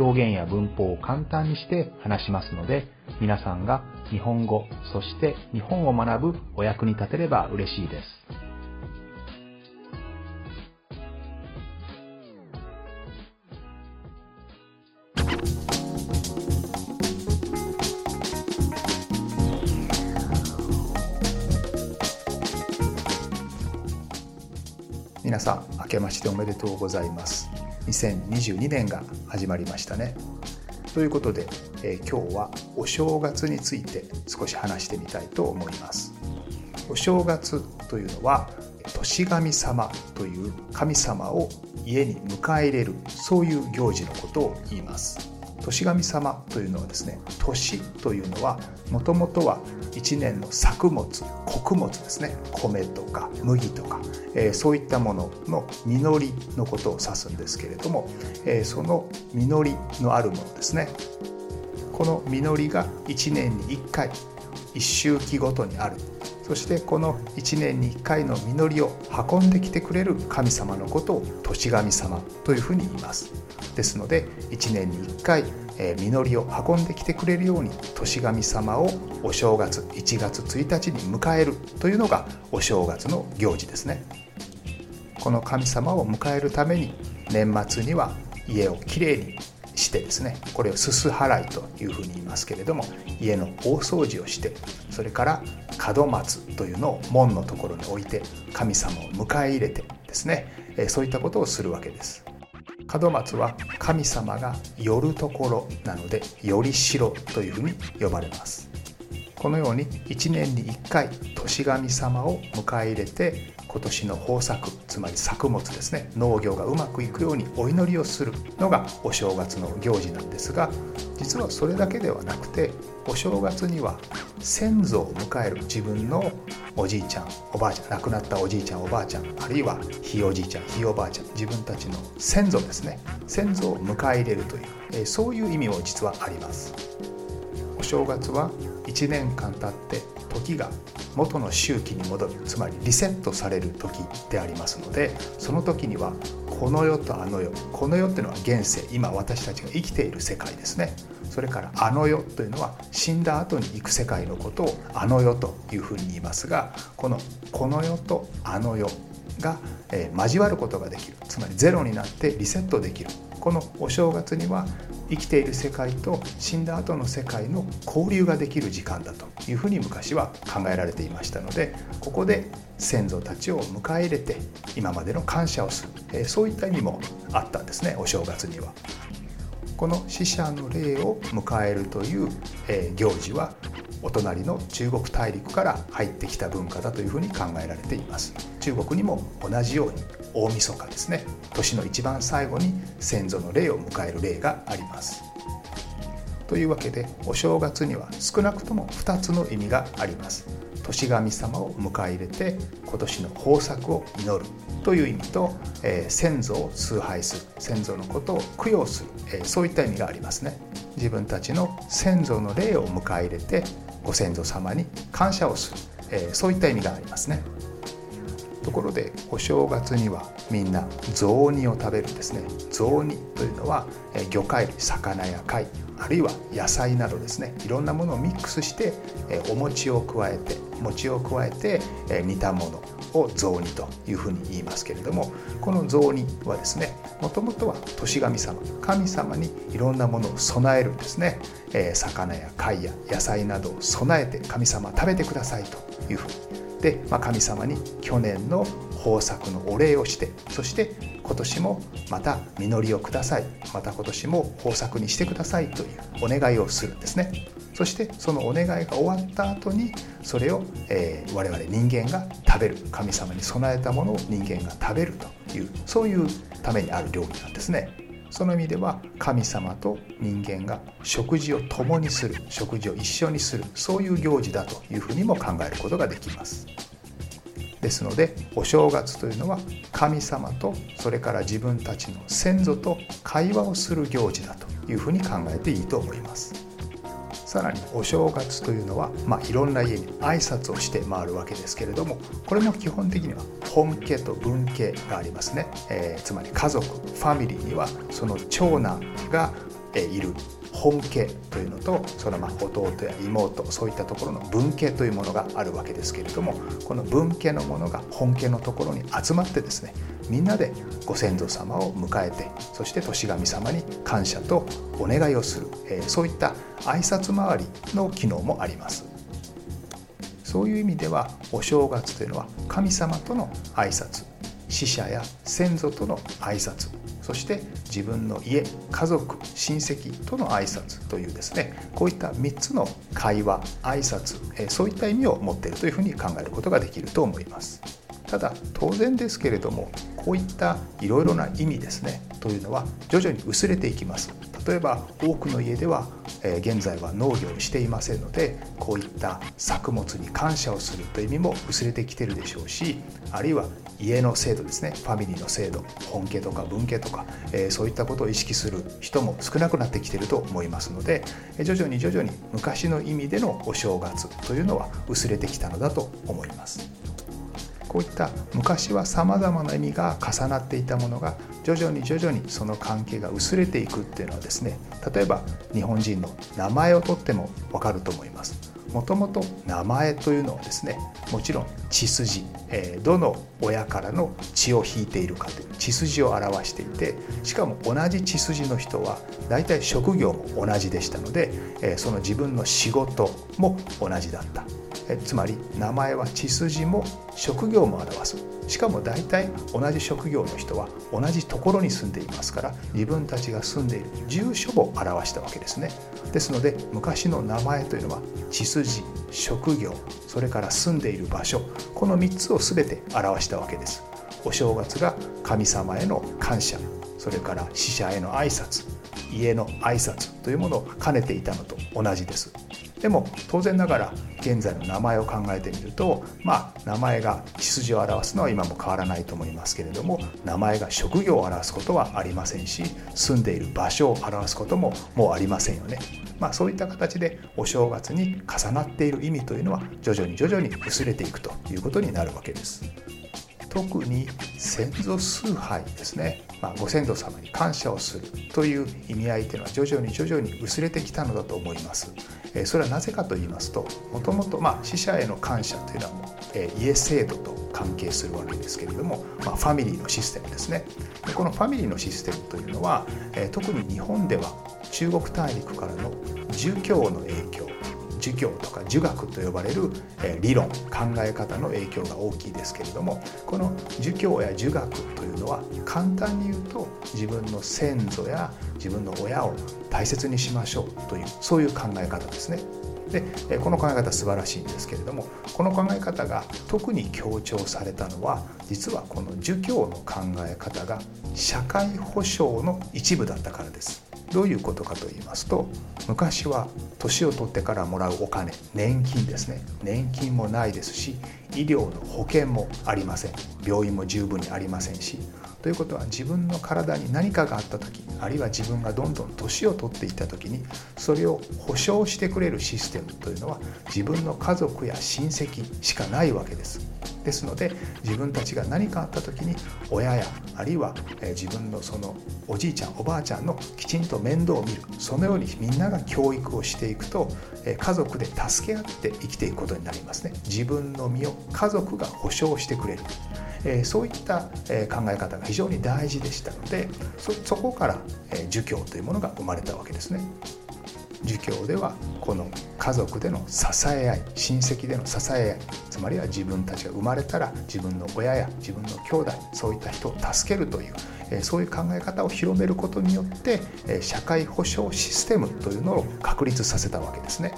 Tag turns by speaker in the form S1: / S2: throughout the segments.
S1: 表現や文法を簡単にして話しますので皆さんが日本語そして日本を学ぶお役に立てれば嬉しいです。皆さん明けましておめでとうございます。2022年が始まりましたね。ということで、えー、今日はお正月について少し話してみたいと思います。お正月というのは年神様という神様を家に迎え入れるそういう行事のことを言います。年神様というのはですね年というのはもともとは1年の作物穀物ですね。米とか麦とか、えー、そういったものの実りのことを指すんですけれども、えー、その実りのあるものですね。この実りが1年に1回1周期ごとにある。そしてこの1年に1回の実りを運んできてくれる神様のことを年神様というふうに言います。ですので1年に1回実りを運んできてくれるように年神様をお正月1月1日に迎えるというのがお正月の行事ですね。この神様を迎えるために年末には家をきれいにしてですねこれをすす払いというふうに言いますけれども家の大掃除をしてそれから門松というのを門のところに置いて神様を迎え入れてですねそういったことをするわけです。門松は神様が寄るところなのでより城というふうに呼ばれます。このように1年に1回年神様を迎え入れて今年の豊作つまり作物ですね農業がうまくいくようにお祈りをするのがお正月の行事なんですが実はそれだけではなくてお正月には先祖を迎える自分のおじいちゃんおばあちゃん亡くなったおじいちゃんおばあちゃんあるいはひいおじいちゃんひいおばあちゃん自分たちの先祖ですね先祖を迎え入れるという、そういう意味も実はあります。お正月は1年間経って時が元の周期に戻るつまりリセットされる時でありますのでその時にはこの世とあの世この世っていうのは現世今私たちが生きている世界ですね。それからあの世というのは死んだ後に行く世界のことをあの世というふうに言いますがこのこの世とあの世が、え交わることができる。つまりゼロになってリセットできる。このお正月には生きている世界と死んだ後の世界の交流ができる時間だというふうに昔は考えられていましたのでここで先祖たちを迎え入れて今までの感謝をする。そういった意味もあったんですねお正月には。この死者の霊を迎えるというえ行事はお隣の中国大陸から入ってきた文化だというふうに考えられています。中国にも同じように大晦日ですね年の一番最後に先祖の霊を迎える例があります。というわけでお正月には少なくとも2つの意味があります。年神様を迎え入れて今年の豊作を祈るという意味と、えー、先祖を崇拝する先祖のことを供養する、えー、そういった意味がありますね。自分たちの先祖の霊を迎え入れてご先祖様に感謝をする、えー、そういった意味がありますね。ところでお正月にはみんな雑煮を食べるんですね。雑煮というのは魚介類魚や貝あるいは野菜などですね。いろんなものをミックスしてお餅を加えて餅を加えて煮たものを雑煮というふうに言いますけれどもこの雑煮はですねもともとは年神様神様にいろんなものを備えるんですね、え魚や貝や野菜などを備えて神様食べてくださいというふうにで、まあ、神様に去年の豊作のお礼をしてそして今年もまた実りをください。また今年も豊作にしてくださいというお願いをするんですね。そしてそのお願いが終わった後にそれを、えー、我々人間が食べる。神様に備えたものを人間が食べるというそういうためにある料理なんですね。その意味では神様と人間が食事を共にする食事を一緒にするそういう行事だというふうにも考えることができます。ですのでお正月というのは神様とそれから自分たちの先祖と会話をする行事だというふうに考えていいと思います。さらにお正月というのは、まあ、いろんな家に挨拶をして回るわけですけれどもこれも基本的には本家と分家がありますね、えー、つまり家族ファミリーにはその長男がいる。本家というのとそのま弟や妹そういったところの分家というものがあるわけですけれどもこの分家のものが本家のところに集まってですねみんなでご先祖様を迎えてそして年神様に感謝とお願いをする、えそういった挨拶回りの機能もあります。そういう意味ではお正月というのは神様との挨拶死者や先祖との挨拶そして自分の家家族親戚との挨拶というですねこういった3つの会話挨拶そういった意味を持っているというふうに考えることができると思います。ただ当然ですけれどもこういったいろいろな意味ですねというのは徐々に薄れていきます例えば多くの家では、え現在は農業をしていませんのでこういった作物に感謝をするという意味も薄れてきてるでしょうしあるいは家の制度ですねファミリーの制度本家とか分家とか、えー、そういったことを意識する人も少なくなってきてると思いますので徐々に徐々に昔の意味でのお正月というのは薄れてきたのだと思います。こういった昔はさまざまな意味が重なっていたものが徐々に徐々にその関係が薄れていくっていうのはですね例えば日本人の名前をとっても分かると思います。もともと名前というのはですねもちろん血筋、えー、どの親からの血を引いているかという血筋を表していてしかも同じ血筋の人は大体職業も同じでしたので、えー、その自分の仕事も同じだったえつまり名前は血筋も職業も表す。しかも大体同じ職業の人は同じところに住んでいますから自分たちが住んでいる住所を表したわけですね。ですので昔の名前というのは血筋職業それから住んでいる場所この3つを全て表したわけです。お正月が神様への感謝それから死者への挨拶家の挨拶というものを兼ねていたのと同じです。でも当然ながら現在の名前を考えてみるとまあ名前が血筋を表すのは今も変わらないと思いますけれども名前が職業を表すことはありませんし住んでいる場所を表すことももうありませんよね。まあ、そういった形でお正月に重なっている意味というのは徐々に徐々に薄れていくということになるわけです。特に先祖崇拝ですね、まあ、ご先祖様に感謝をするという意味合いというのは徐々に徐々に薄れてきたのだと思います。それはなぜかと言いますともともと死者への感謝というのはもう家制度と関係するわけですけれども、まあ、ファミリーのシステムですね。でこのファミリーのシステムというのは特に日本では中国大陸からの儒教の影響儒教とか儒学と呼ばれる理論考え方の影響が大きいですけれどもこの儒教や儒学というのは簡単に言うと自分の先祖や自分の親を大切にしましょうというそういう考え方ですね。でこの考え方素晴らしいんですけれどもこの考え方が特に強調されたのは実はこの儒教の考え方が社会保障の一部だったからです。どういうことかと言いますと昔は年を取ってからもらうお金年金ですね。年金もないですし医療の保険もありません。病院も十分にありませんしということは自分の体に何かがあった時あるいは自分がどんどん年を取っていった時にそれを保証してくれるシステムというのは自分の家族や親戚しかないわけです。ですので自分たちが何かあった時に親やあるいは自分のそのおじいちゃんおばあちゃんのきちんと面倒を見る。そのようにみんなが教育をしていくと家族で助け合って生きていくことになりますね。自分の身を家族が保証してくれる。えそういった考え方が非常に大事でしたのでそこから儒教というものが生まれたわけですね。儒教ではこの家族での支え合い親戚での支え合いつまりは自分たちが生まれたら自分の親や自分の兄弟そういった人を助けるというそういう考え方を広めることによって社会保障システムというのを確立させたわけですね。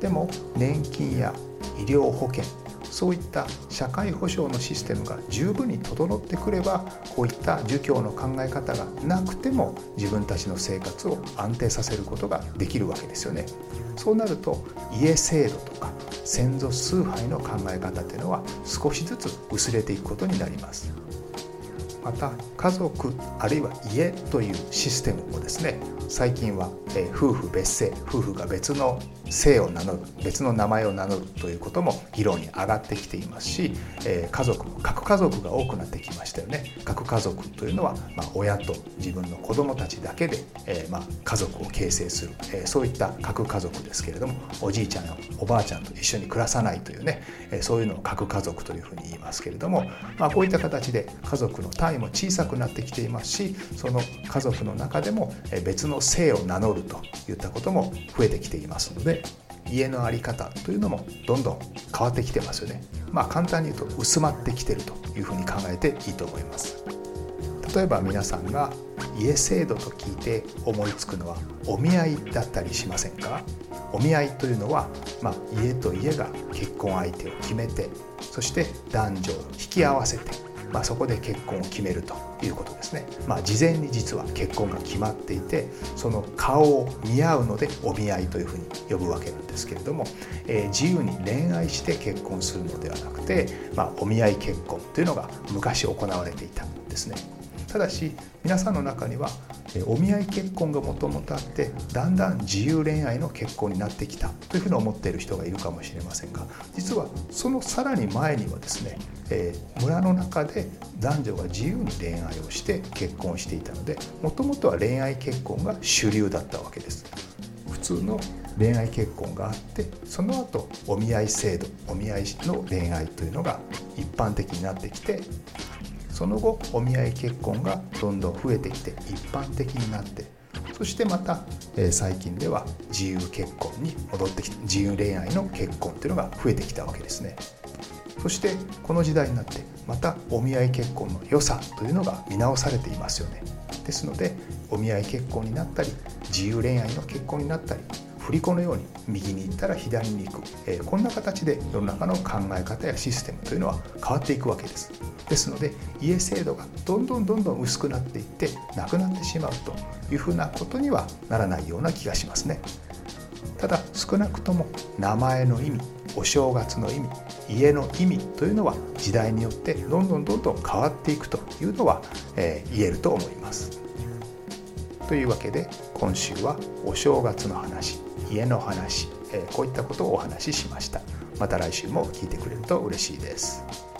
S1: でも年金や医療保険そういった社会保障のシステムが十分に整ってくればこういった儒教の考え方がなくても自分たちの生活を安定させることができるわけですよね。そうなると家制度とか先祖崇拝の考え方というのは少しずつ薄れていくことになります。また家族あるいは家というシステムもですね最近は、え夫婦別姓夫婦が別の姓を名乗る別の名前を名乗るということも議論に上がってきていますし、え家族核家族が多くなってきましたよね。核家族というのは、まあ、親と自分の子供たちだけで、えまあ、家族を形成する、えそういった核家族ですけれどもおじいちゃんやおばあちゃんと一緒に暮らさないというね、えそういうのを核家族というふうに言いますけれども、まあ、こういった形で家族の単位も小さくなってきていますしその家族の中でも別の姓を名乗るといったことも増えてきていますので家の在り方というのもどんどん変わってきてますよね。まあ簡単に言うと薄まってきてるというふうに考えていいと思います。例えば皆さんが家制度と聞いて思いつくのはお見合いだったりしませんか？お見合いというのは、まあ、家と家が結婚相手を決めてそして男女を引き合わせてまあ、そこで結婚を決めるということですね、まあ、事前に実は結婚が決まっていてその顔を見合うのでお見合いというふうに呼ぶわけなんですけれども、えー、自由に恋愛して結婚するのではなくて、まあ、お見合い結婚というのが昔行われていたんですね。ただし皆さんの中にはお見合い結婚がもともとあってだんだん自由恋愛の結婚になってきたというふうに思っている人がいるかもしれませんが実はそのさらに前にはですね、えー、村の中で男女が自由に恋愛をして結婚していたのでもともとは恋愛結婚が主流だったわけです。普通の恋愛結婚があってその後お見合い制度お見合いの恋愛というのが一般的になってきてその後お見合い結婚がどんどん増えてきて一般的になってそしてまた、えー、最近では自由結婚に戻ってきて自由恋愛の結婚というのが増えてきたわけですね。そしてこの時代になってまたお見合い結婚の良さというのが見直されていますよね。ですのでお見合い結婚になったり自由恋愛の結婚になったり振り子のように右に行ったら左に行く、えー、こんな形で世の中の考え方やシステムというのは変わっていくわけです。ですので家制度がどんどんどんどん薄くなっていってなくなってしまうというふうなことにはならないような気がしますね。ただ少なくとも名前の意味お正月の意味家の意味というのは時代によってどんどんどんどん変わっていくというのは、えー、言えると思います。というわけで今週はお正月の話。家の話、えー、こういったことをお話ししました。また来週も聞いてくれると嬉しいです。